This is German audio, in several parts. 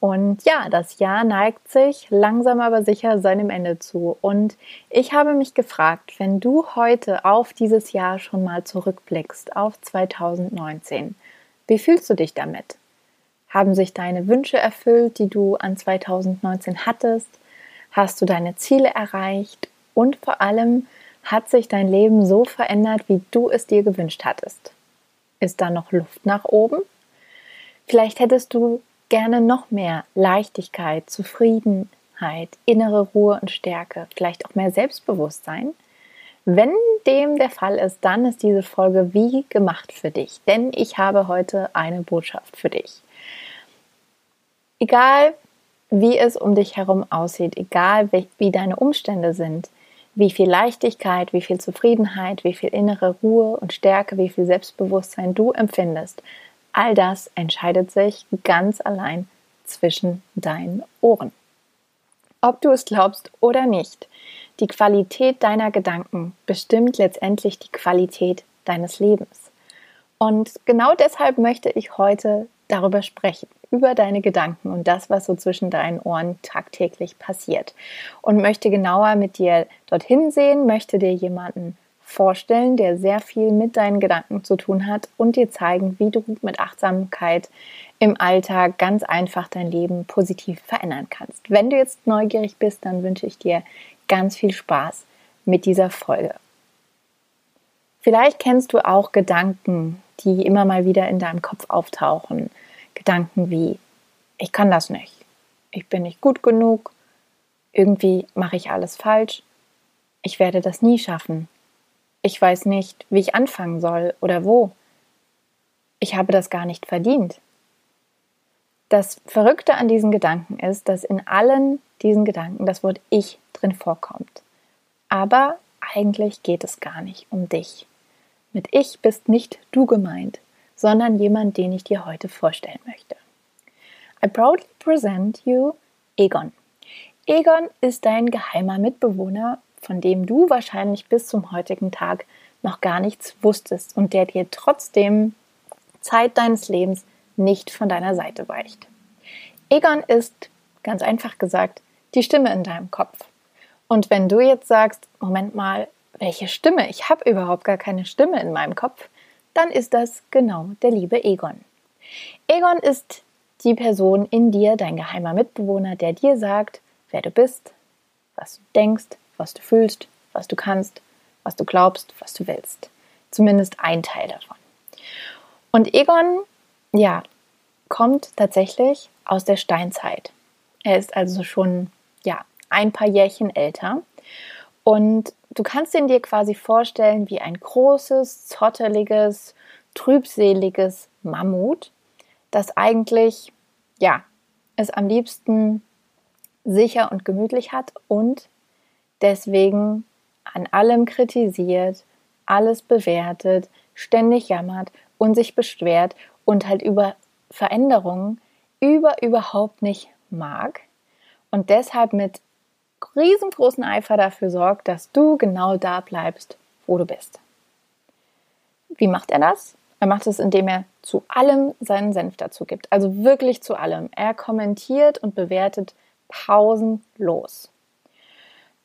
und ja, das Jahr neigt sich langsam aber sicher seinem Ende zu. Und ich habe mich gefragt, wenn du heute auf dieses Jahr schon mal zurückblickst, auf 2019, wie fühlst du dich damit? Haben sich deine Wünsche erfüllt, die du an 2019 hattest? Hast du deine Ziele erreicht? Und vor allem, hat sich dein Leben so verändert, wie du es dir gewünscht hattest? Ist da noch Luft nach oben? Vielleicht hättest du gerne noch mehr Leichtigkeit, Zufriedenheit, innere Ruhe und Stärke, vielleicht auch mehr Selbstbewusstsein? Wenn dem der Fall ist, dann ist diese Folge wie gemacht für dich, denn ich habe heute eine Botschaft für dich. Egal, wie es um dich herum aussieht, egal wie deine Umstände sind, wie viel Leichtigkeit, wie viel Zufriedenheit, wie viel innere Ruhe und Stärke, wie viel Selbstbewusstsein du empfindest, All das entscheidet sich ganz allein zwischen deinen Ohren. Ob du es glaubst oder nicht, die Qualität deiner Gedanken bestimmt letztendlich die Qualität deines Lebens. Und genau deshalb möchte ich heute darüber sprechen, über deine Gedanken und das, was so zwischen deinen Ohren tagtäglich passiert. Und möchte genauer mit dir dorthin sehen, möchte dir jemanden vorstellen, der sehr viel mit deinen Gedanken zu tun hat und dir zeigen, wie du mit Achtsamkeit im Alltag ganz einfach dein Leben positiv verändern kannst. Wenn du jetzt neugierig bist, dann wünsche ich dir ganz viel Spaß mit dieser Folge. Vielleicht kennst du auch Gedanken, die immer mal wieder in deinem Kopf auftauchen. Gedanken wie, ich kann das nicht, ich bin nicht gut genug, irgendwie mache ich alles falsch, ich werde das nie schaffen, ich weiß nicht, wie ich anfangen soll oder wo. Ich habe das gar nicht verdient. Das Verrückte an diesen Gedanken ist, dass in allen diesen Gedanken das Wort ich drin vorkommt. Aber eigentlich geht es gar nicht um dich. Mit ich bist nicht du gemeint, sondern jemand, den ich dir heute vorstellen möchte. I proudly present you Egon. Egon ist dein geheimer Mitbewohner von dem du wahrscheinlich bis zum heutigen Tag noch gar nichts wusstest und der dir trotzdem Zeit deines Lebens nicht von deiner Seite weicht. Egon ist, ganz einfach gesagt, die Stimme in deinem Kopf. Und wenn du jetzt sagst, Moment mal, welche Stimme? Ich habe überhaupt gar keine Stimme in meinem Kopf, dann ist das genau der liebe Egon. Egon ist die Person in dir, dein geheimer Mitbewohner, der dir sagt, wer du bist, was du denkst, was du fühlst, was du kannst, was du glaubst, was du willst. Zumindest ein Teil davon. Und Egon, ja, kommt tatsächlich aus der Steinzeit. Er ist also schon, ja, ein paar Jährchen älter. Und du kannst ihn dir quasi vorstellen wie ein großes, zotteliges, trübseliges Mammut, das eigentlich, ja, es am liebsten sicher und gemütlich hat und deswegen an allem kritisiert, alles bewertet, ständig jammert und sich beschwert und halt über Veränderungen über überhaupt nicht mag und deshalb mit riesengroßen Eifer dafür sorgt, dass du genau da bleibst, wo du bist. Wie macht er das? Er macht es, indem er zu allem seinen Senf dazu gibt. Also wirklich zu allem. Er kommentiert und bewertet pausenlos.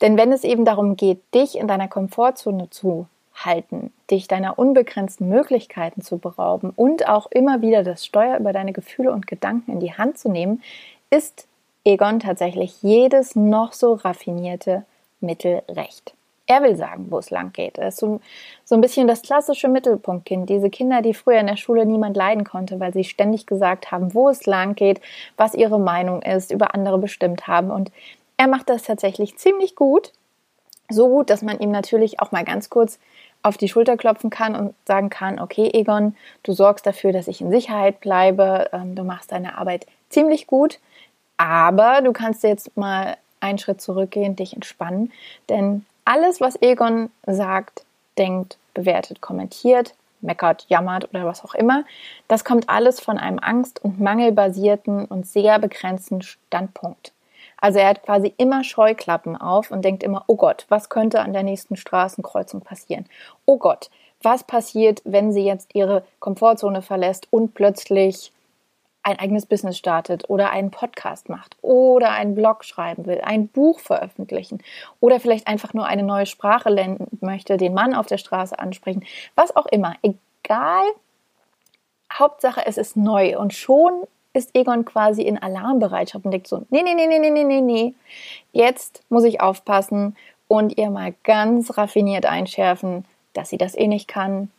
Denn wenn es eben darum geht, dich in deiner Komfortzone zu halten, dich deiner unbegrenzten Möglichkeiten zu berauben und auch immer wieder das Steuer über deine Gefühle und Gedanken in die Hand zu nehmen, ist Egon tatsächlich jedes noch so raffinierte Mittel recht. Er will sagen, wo es lang geht. Er ist so, so ein bisschen das klassische Mittelpunktkind. Diese Kinder, die früher in der Schule niemand leiden konnte, weil sie ständig gesagt haben, wo es lang geht, was ihre Meinung ist, über andere bestimmt haben. Und er macht das tatsächlich ziemlich gut. So gut, dass man ihm natürlich auch mal ganz kurz auf die Schulter klopfen kann und sagen kann, okay, Egon, du sorgst dafür, dass ich in Sicherheit bleibe, ähm, du machst deine Arbeit ziemlich gut, Aber du kannst jetzt mal einen Schritt zurückgehen, dich entspannen, denn alles, was Egon sagt, denkt, bewertet, kommentiert, meckert, jammert oder was auch immer, das kommt alles von einem angst- und mangelbasierten und sehr begrenzten Standpunkt. Also er hat quasi immer Scheuklappen auf und denkt immer, oh Gott, was könnte an der nächsten Straßenkreuzung passieren? Oh Gott, was passiert, wenn sie jetzt ihre Komfortzone verlässt und plötzlich ein eigenes Business startet oder einen Podcast macht oder einen Blog schreiben will, ein Buch veröffentlichen oder vielleicht einfach nur eine neue Sprache lernen möchte, den Mann auf der Straße ansprechen, was auch immer, egal. Hauptsache, es ist neu und schon ist Egon quasi in Alarmbereitschaft und denkt so, nee, nee, nee, nee, nee, nee, nee, jetzt muss ich aufpassen und ihr mal ganz raffiniert einschärfen, dass sie das eh nicht kann.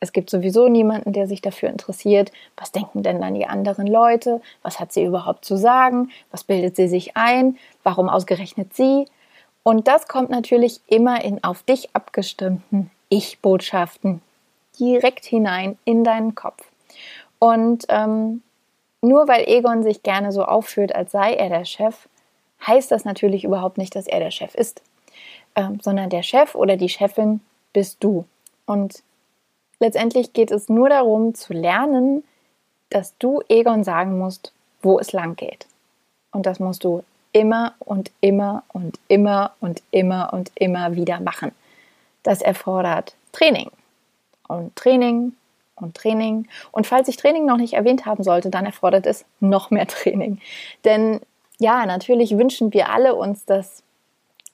Es gibt sowieso niemanden, der sich dafür interessiert. Was denken denn dann die anderen Leute? Was hat sie überhaupt zu sagen? Was bildet sie sich ein? Warum ausgerechnet sie? Und das kommt natürlich immer in auf dich abgestimmten Ich-Botschaften direkt hinein in deinen Kopf. Und ähm, nur weil Egon sich gerne so aufführt, als sei er der Chef, heißt das natürlich überhaupt nicht, dass er der Chef ist, ähm, sondern der Chef oder die Chefin bist du. Und letztendlich geht es nur darum zu lernen, dass du Egon sagen musst, wo es lang geht. Und das musst du immer und immer und immer und immer und immer wieder machen. Das erfordert Training. Und Training und Training. Und falls ich Training noch nicht erwähnt haben sollte, dann erfordert es noch mehr Training. Denn ja, natürlich wünschen wir alle uns, dass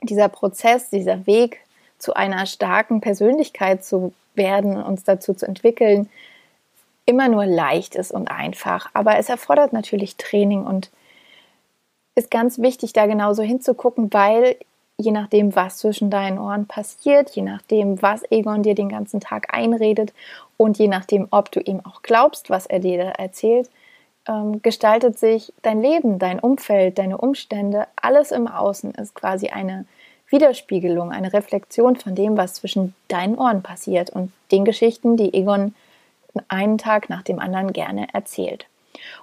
dieser Prozess, dieser Weg zu einer starken Persönlichkeit zu werden, uns dazu zu entwickeln, immer nur leicht ist und einfach. Aber es erfordert natürlich Training und ist ganz wichtig, da genauso hinzugucken, weil je nachdem, was zwischen deinen Ohren passiert, je nachdem, was Egon dir den ganzen Tag einredet und je nachdem, ob du ihm auch glaubst, was er dir erzählt, ähm, gestaltet sich dein Leben, dein Umfeld, deine Umstände, alles im Außen ist quasi eine Widerspiegelung, eine Reflexion von dem, was zwischen deinen Ohren passiert und den Geschichten, die Egon einen Tag nach dem anderen gerne erzählt.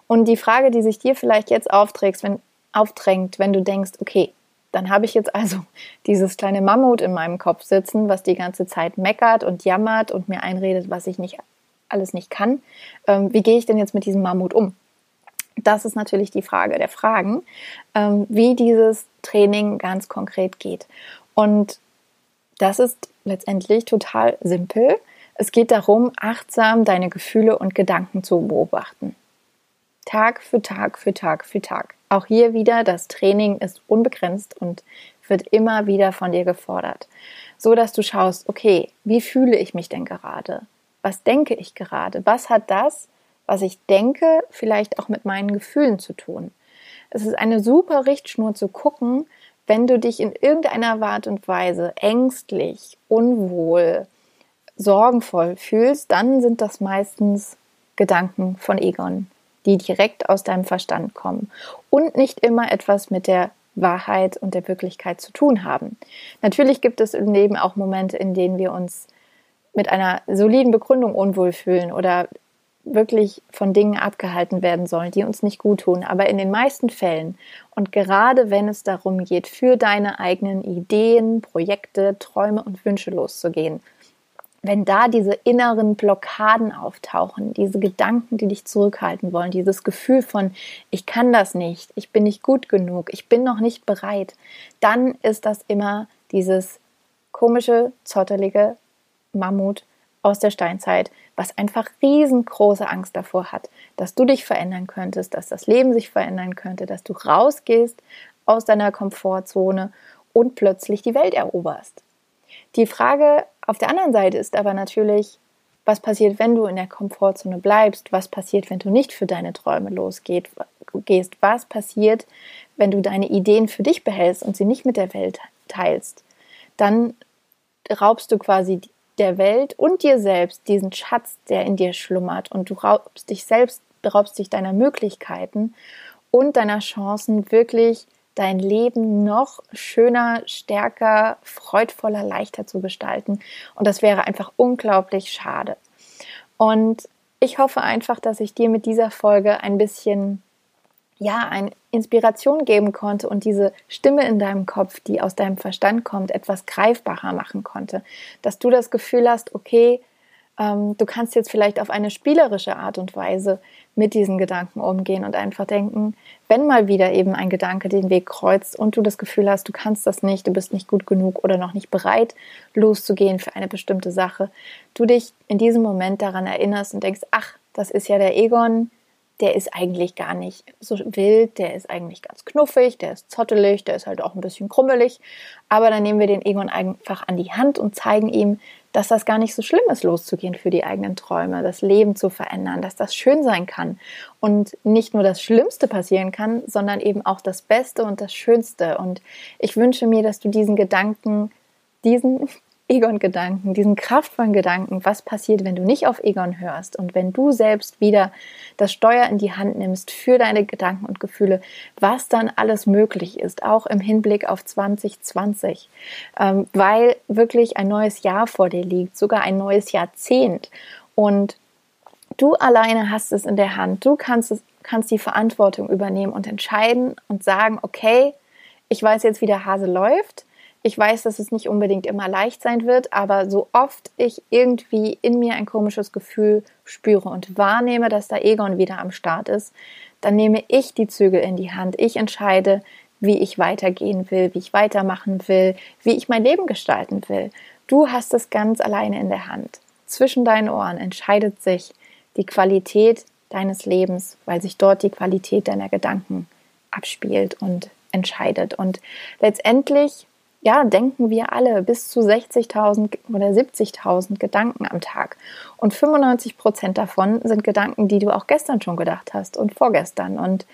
Und die Frage, die sich dir vielleicht jetzt aufträgt, wenn, aufdrängt, wenn du denkst, okay, dann habe ich jetzt also dieses kleine Mammut in meinem Kopf sitzen, was die ganze Zeit meckert und jammert und mir einredet, was ich nicht alles nicht kann. Ähm, wie gehe ich denn jetzt mit diesem Mammut um? Das ist natürlich die Frage der Fragen, ähm, wie dieses Training ganz konkret geht. Und das ist letztendlich total simpel. Es geht darum, achtsam deine Gefühle und Gedanken zu beobachten. Tag für Tag für Tag für Tag. Auch hier wieder, das Training ist unbegrenzt und wird immer wieder von dir gefordert. So dass du schaust, okay, wie fühle ich mich denn gerade? Was denke ich gerade? Was hat das, was ich denke, vielleicht auch mit meinen Gefühlen zu tun? Es ist eine super Richtschnur zu gucken, wenn du dich in irgendeiner Art und Weise ängstlich, unwohl, sorgenvoll fühlst, dann sind das meistens Gedanken von Egon die direkt aus deinem Verstand kommen und nicht immer etwas mit der Wahrheit und der Wirklichkeit zu tun haben. Natürlich gibt es im Leben auch Momente, in denen wir uns mit einer soliden Begründung unwohl fühlen oder wirklich von Dingen abgehalten werden sollen, die uns nicht gut tun. Aber in den meisten Fällen und gerade wenn es darum geht, für deine eigenen Ideen, Projekte, Träume und Wünsche loszugehen, wenn da diese inneren Blockaden auftauchen, diese Gedanken, die dich zurückhalten wollen, dieses Gefühl von, ich kann das nicht, ich bin nicht gut genug, ich bin noch nicht bereit, dann ist das immer dieses komische, zottelige Mammut aus der Steinzeit, was einfach riesengroße Angst davor hat, dass du dich verändern könntest, dass das Leben sich verändern könnte, dass du rausgehst aus deiner Komfortzone und plötzlich die Welt eroberst. Die Frage auf der anderen Seite ist aber natürlich, was passiert, wenn du in der Komfortzone bleibst? Was passiert, wenn du nicht für deine Träume losgehst? Was passiert, wenn du deine Ideen für dich behältst und sie nicht mit der Welt teilst? Dann raubst du quasi der Welt und dir selbst diesen Schatz, der in dir schlummert und du raubst dich selbst, raubst dich deiner Möglichkeiten und deiner Chancen, wirklich dein Leben noch schöner, stärker, freudvoller, leichter zu gestalten. Und das wäre einfach unglaublich schade. Und ich hoffe einfach, dass ich dir mit dieser Folge ein bisschen, ja, einen Inspiration geben konnte und diese Stimme in deinem Kopf, die aus deinem Verstand kommt, etwas greifbarer machen konnte. Dass du das Gefühl hast, okay, ähm, du kannst jetzt vielleicht auf eine spielerische Art und Weise mit diesen Gedanken umgehen und einfach denken, wenn mal wieder eben ein Gedanke den Weg kreuzt und du das Gefühl hast, du kannst das nicht, du bist nicht gut genug oder noch nicht bereit, loszugehen für eine bestimmte Sache, du dich in diesem Moment daran erinnerst und denkst, ach, das ist ja der Egon, der ist eigentlich gar nicht so wild, der ist eigentlich ganz knuffig, der ist zottelig, der ist halt auch ein bisschen krummelig. Aber dann nehmen wir den Egon einfach an die Hand und zeigen ihm, dass das gar nicht so schlimm ist, loszugehen für die eigenen Träume, das Leben zu verändern, dass das schön sein kann und nicht nur das Schlimmste passieren kann, sondern eben auch das Beste und das Schönste. Und ich wünsche mir, dass du diesen Gedanken, diesen Egon-Gedanken, diesen kraftvollen Gedanken, was passiert, wenn du nicht auf Egon hörst und wenn du selbst wieder das Steuer in die Hand nimmst für deine Gedanken und Gefühle, was dann alles möglich ist, auch im Hinblick auf 2020, ähm, weil wirklich ein neues Jahr vor dir liegt, sogar ein neues Jahrzehnt. Und du alleine hast es in der Hand, du kannst es, kannst die Verantwortung übernehmen und entscheiden und sagen, okay, ich weiß jetzt, wie der Hase läuft ich weiß, dass es nicht unbedingt immer leicht sein wird, aber so oft ich irgendwie in mir ein komisches Gefühl spüre und wahrnehme, dass da Egon wieder am Start ist, dann nehme ich die Zügel in die Hand. Ich entscheide, wie ich weitergehen will, wie ich weitermachen will, wie ich mein Leben gestalten will. Du hast es ganz alleine in der Hand. Zwischen deinen Ohren entscheidet sich die Qualität deines Lebens, weil sich dort die Qualität deiner Gedanken abspielt und entscheidet. Und letztendlich ja, denken wir alle bis zu 60.000 oder 70.000 Gedanken am Tag. Und 95 Prozent davon sind Gedanken, die du auch gestern schon gedacht hast und vorgestern. Und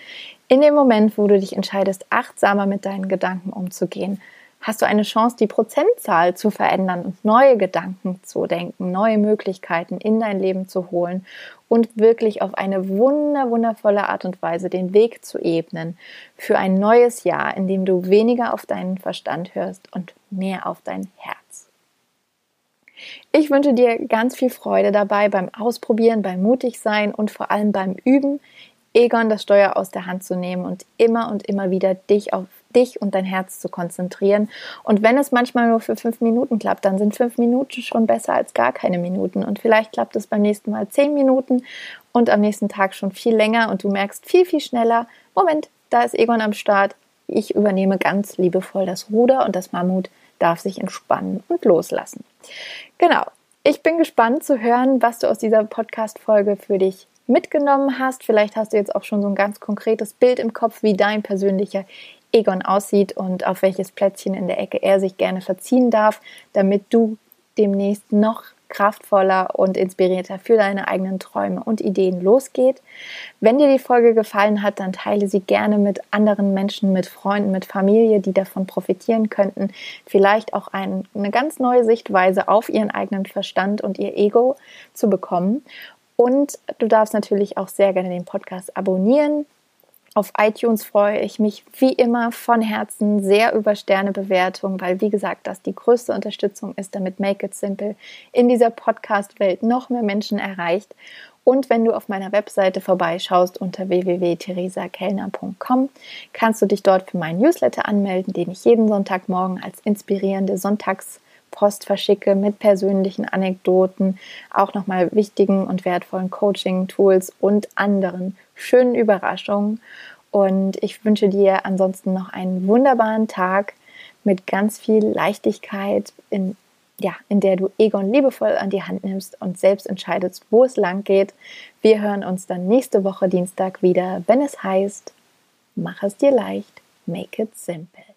in dem Moment, wo du dich entscheidest, achtsamer mit deinen Gedanken umzugehen, hast du eine Chance, die Prozentzahl zu verändern und neue Gedanken zu denken, neue Möglichkeiten in dein Leben zu holen und wirklich auf eine wunder, wundervolle Art und Weise den Weg zu ebnen für ein neues Jahr, in dem du weniger auf deinen Verstand hörst und mehr auf dein Herz. Ich wünsche dir ganz viel Freude dabei beim Ausprobieren, beim Mutigsein und vor allem beim Üben, Egon das Steuer aus der Hand zu nehmen und immer und immer wieder dich auf dich und dein Herz zu konzentrieren. Und wenn es manchmal nur für fünf Minuten klappt, dann sind fünf Minuten schon besser als gar keine Minuten. Und vielleicht klappt es beim nächsten Mal zehn Minuten und am nächsten Tag schon viel länger und du merkst viel, viel schneller, Moment, da ist Egon am Start. Ich übernehme ganz liebevoll das Ruder und das Mammut darf sich entspannen und loslassen. Genau. Ich bin gespannt zu hören, was du aus dieser Podcast-Folge für dich mitgenommen hast. Vielleicht hast du jetzt auch schon so ein ganz konkretes Bild im Kopf, wie dein persönlicher Egon aussieht und auf welches Plätzchen in der Ecke er sich gerne verziehen darf, damit du demnächst noch kraftvoller und inspirierter für deine eigenen Träume und Ideen losgeht. Wenn dir die Folge gefallen hat, dann teile sie gerne mit anderen Menschen, mit Freunden, mit Familie, die davon profitieren könnten. Vielleicht auch ein, eine ganz neue Sichtweise auf ihren eigenen Verstand und ihr Ego zu bekommen. Und du darfst natürlich auch sehr gerne den Podcast abonnieren, auf iTunes freue ich mich wie immer von Herzen sehr über Sternebewertung, weil wie gesagt, das die größte Unterstützung ist, damit Make It Simple in dieser Podcast-Welt noch mehr Menschen erreicht. Und wenn du auf meiner Webseite vorbeischaust unter www.theresakellner.com, kannst du dich dort für meinen Newsletter anmelden, den ich jeden Sonntagmorgen als inspirierende Sonntagspost verschicke mit persönlichen Anekdoten, auch nochmal wichtigen und wertvollen Coaching-Tools und anderen schönen Überraschungen. Und ich wünsche dir ansonsten noch einen wunderbaren Tag mit ganz viel Leichtigkeit, in, ja, in der du Egon liebevoll an die Hand nimmst und selbst entscheidest, wo es lang geht. Wir hören uns dann nächste Woche Dienstag wieder, wenn es heißt, mach es dir leicht, make it simple.